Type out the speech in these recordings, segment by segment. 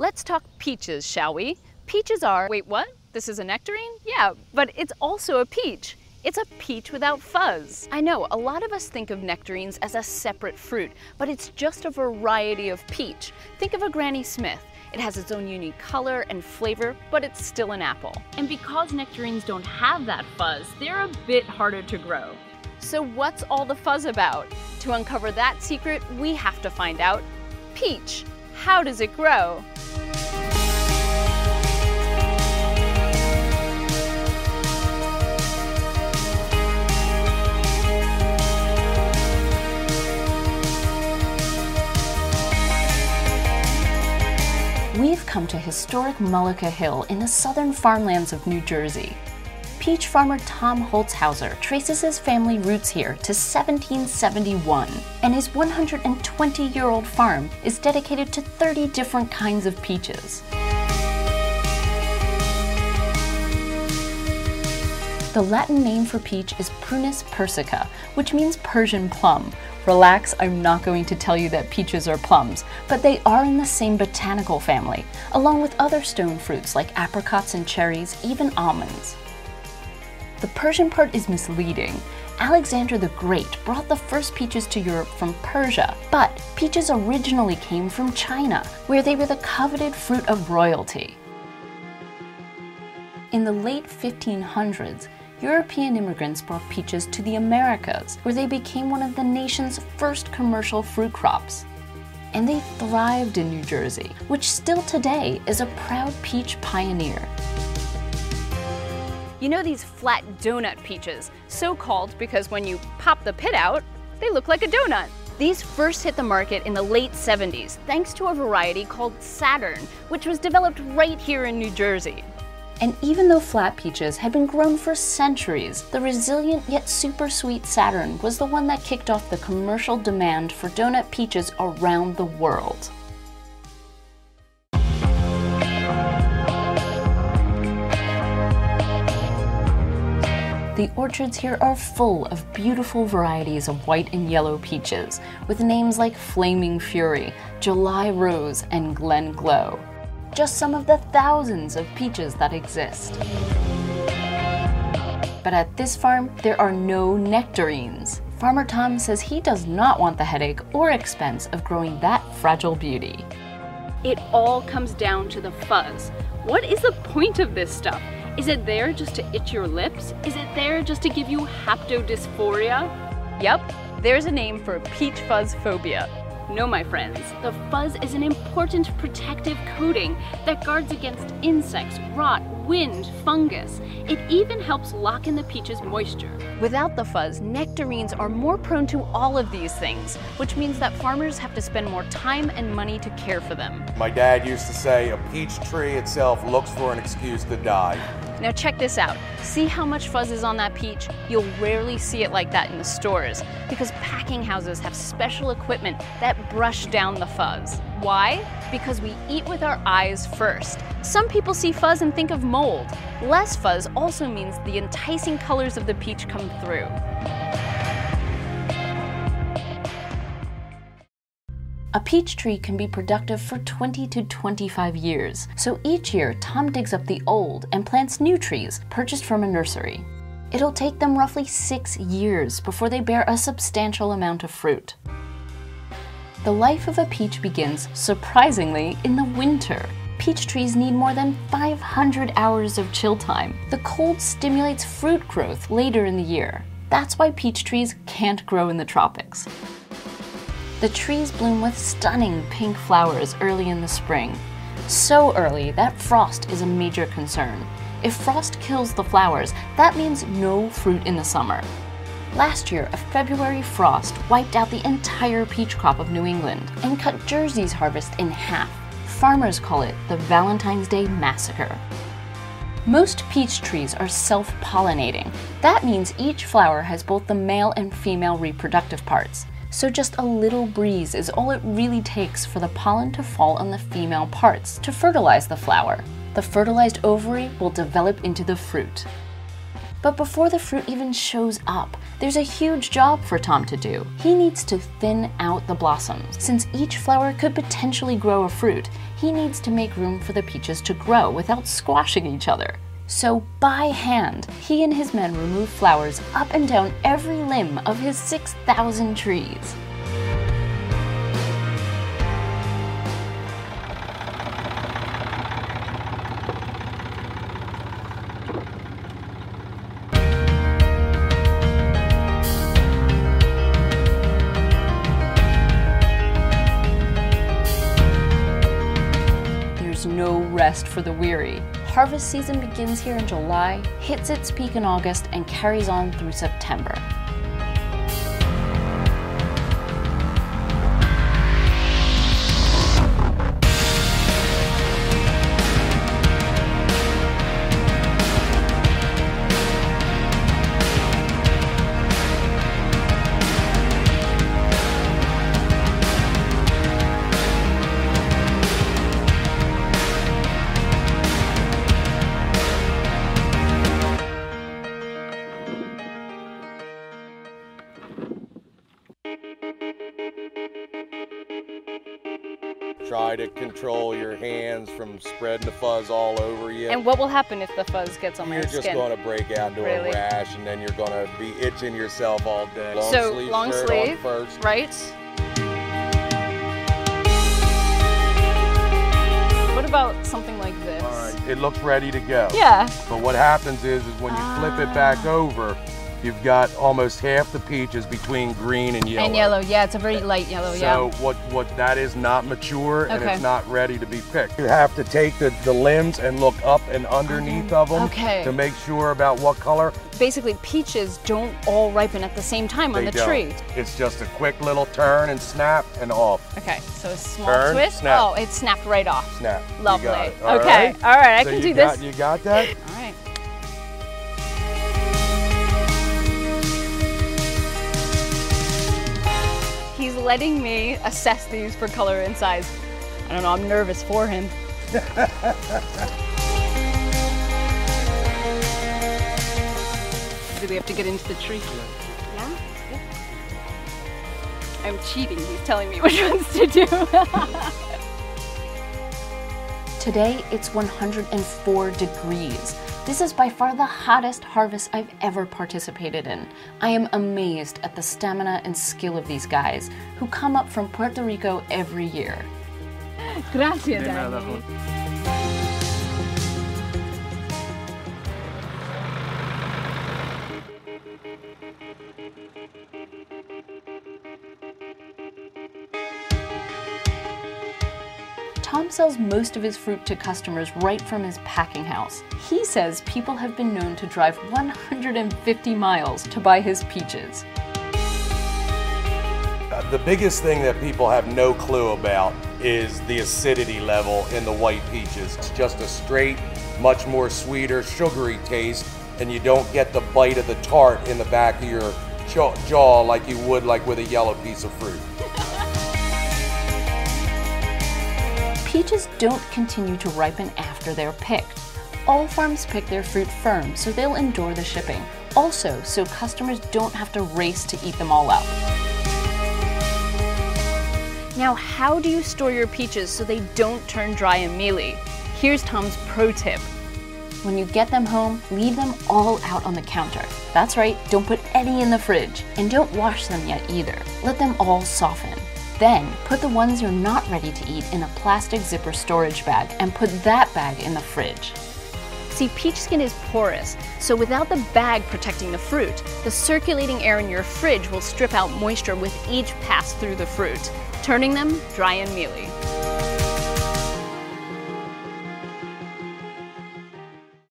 Let's talk peaches, shall we? Peaches are, wait, what? This is a nectarine? Yeah, but it's also a peach. It's a peach without fuzz. I know, a lot of us think of nectarines as a separate fruit, but it's just a variety of peach. Think of a Granny Smith. It has its own unique color and flavor, but it's still an apple. And because nectarines don't have that fuzz, they're a bit harder to grow. So what's all the fuzz about? To uncover that secret, we have to find out. Peach, how does it grow? We've come to historic Mullica Hill in the southern farmlands of New Jersey. Peach farmer Tom Holzhauser traces his family roots here to 1771, and his 120 year old farm is dedicated to 30 different kinds of peaches. The Latin name for peach is Prunus persica, which means Persian plum. Relax, I'm not going to tell you that peaches are plums, but they are in the same botanical family, along with other stone fruits like apricots and cherries, even almonds. The Persian part is misleading. Alexander the Great brought the first peaches to Europe from Persia, but peaches originally came from China, where they were the coveted fruit of royalty. In the late 1500s, European immigrants brought peaches to the Americas, where they became one of the nation's first commercial fruit crops. And they thrived in New Jersey, which still today is a proud peach pioneer. You know these flat donut peaches, so called because when you pop the pit out, they look like a donut. These first hit the market in the late 70s thanks to a variety called Saturn, which was developed right here in New Jersey. And even though flat peaches had been grown for centuries, the resilient yet super sweet Saturn was the one that kicked off the commercial demand for donut peaches around the world. The orchards here are full of beautiful varieties of white and yellow peaches, with names like Flaming Fury, July Rose, and Glen Glow just some of the thousands of peaches that exist. But at this farm, there are no nectarines. Farmer Tom says he does not want the headache or expense of growing that fragile beauty. It all comes down to the fuzz. What is the point of this stuff? Is it there just to itch your lips? Is it there just to give you haptodysphoria? Yep, there's a name for peach fuzz phobia. No, my friends, the fuzz is an important protective coating that guards against insects, rot, wind, fungus. It even helps lock in the peach's moisture. Without the fuzz, nectarines are more prone to all of these things, which means that farmers have to spend more time and money to care for them. My dad used to say a peach tree itself looks for an excuse to die. Now check this out. See how much fuzz is on that peach? You'll rarely see it like that in the stores because packing houses have special equipment that brush down the fuzz. Why? Because we eat with our eyes first. Some people see fuzz and think of mold. Less fuzz also means the enticing colors of the peach come through. A peach tree can be productive for 20 to 25 years, so each year Tom digs up the old and plants new trees purchased from a nursery. It'll take them roughly six years before they bear a substantial amount of fruit. The life of a peach begins, surprisingly, in the winter. Peach trees need more than 500 hours of chill time. The cold stimulates fruit growth later in the year. That's why peach trees can't grow in the tropics. The trees bloom with stunning pink flowers early in the spring. So early that frost is a major concern. If frost kills the flowers, that means no fruit in the summer. Last year, a February frost wiped out the entire peach crop of New England and cut Jersey's harvest in half. Farmers call it the Valentine's Day Massacre. Most peach trees are self pollinating. That means each flower has both the male and female reproductive parts so just a little breeze is all it really takes for the pollen to fall on the female parts to fertilize the flower. The fertilized ovary will develop into the fruit. But before the fruit even shows up, there's a huge job for Tom to do. He needs to thin out the blossoms. Since each flower could potentially grow a fruit, he needs to make room for the peaches to grow without squashing each other. So, by hand, he and his men remove flowers up and down every limb of his 6,000 trees. There's no rest for the weary. Harvest season begins here in July, hits its peak in August, and carries on through September. Try to control your hands from spreading the fuzz all over you. And what will happen if the fuzz gets on my you're just going to break out into Really? a rash, and then you're going to be itching yourself all day. Long so sleeve long sleeve, first. right? What about something like this? All right, it looks ready to go. Yeah. But what happens is, is when you flip it back Ah. over, you've got almost half the peaches between green and yellow. And yellow, yeah, it's a very light yellow, So yeah. what what that is not mature and it's not ready to be picked. You have to take the, the limbs and look up and underneath of them Okay. to make sure about what color Basically, peaches don't all ripen at the same time on the don't. tree. It's just a quick little turn and snap and off. Okay, so a small Turn, twist. snap. Oh, it snapped right off. Snap. Lovely. All okay, right? all right, I So can do got- this. You got that? letting me assess these for color and size. I don't know, I'm nervous for him. Do we have to get into the tree? Yeah? I'm cheating. He's telling me which ones to do. Today, it's 104 degrees. This is by far the hottest harvest I've ever participated in. I am amazed at the stamina and skill of these guys who come up from Puerto Rico every year. Gracias, sells most of his fruit to customers right from his packing house. He says people have been known to drive 150 miles to buy his peaches. Uh, the biggest thing that people have no clue about is the acidity level in the white peaches. It's just a straight, much more sweeter, sugary taste, and you don't get the bite of the tart in the back of your jaw, jaw like you would like with a yellow piece of fruit. Peaches don't continue to ripen after they're picked. All farms pick their fruit firm so they'll endure the shipping. Also, so customers don't have to race to eat them all up. Now, how do you store your peaches so they don't turn dry and mealy? Here's Tom's pro tip. When you get them home, leave them all out on the counter. That's right, don't put any in the fridge. And don't wash them yet either. Let them all soften. Then, put the ones you're not ready to eat in a plastic zipper storage bag and put that bag in the fridge. See, peach skin is porous, so without the bag protecting the fruit, the circulating air in your fridge will strip out moisture with each pass through the fruit, turning them dry and mealy.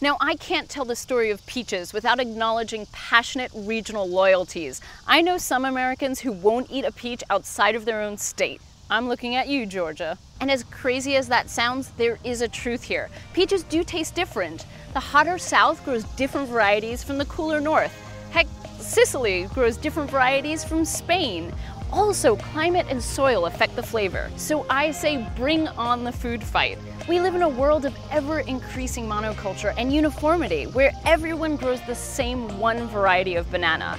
Now, I can't tell the story of peaches without acknowledging passionate regional loyalties. I know some Americans who won't eat a peach outside of their own state. I'm looking at you, Georgia. And as crazy as that sounds, there is a truth here. Peaches do taste different. The hotter south grows different varieties from the cooler north. Heck, Sicily grows different varieties from Spain. Also, climate and soil affect the flavor. So I say bring on the food fight. We live in a world of ever increasing monoculture and uniformity where everyone grows the same one variety of banana.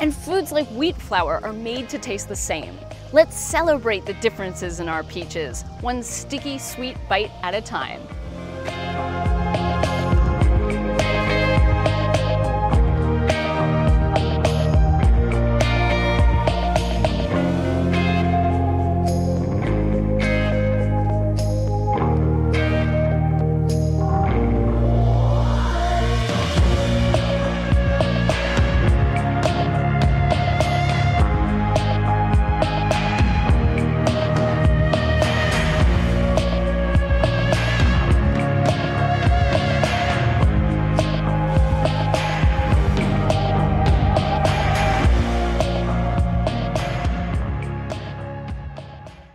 And foods like wheat flour are made to taste the same. Let's celebrate the differences in our peaches, one sticky sweet bite at a time.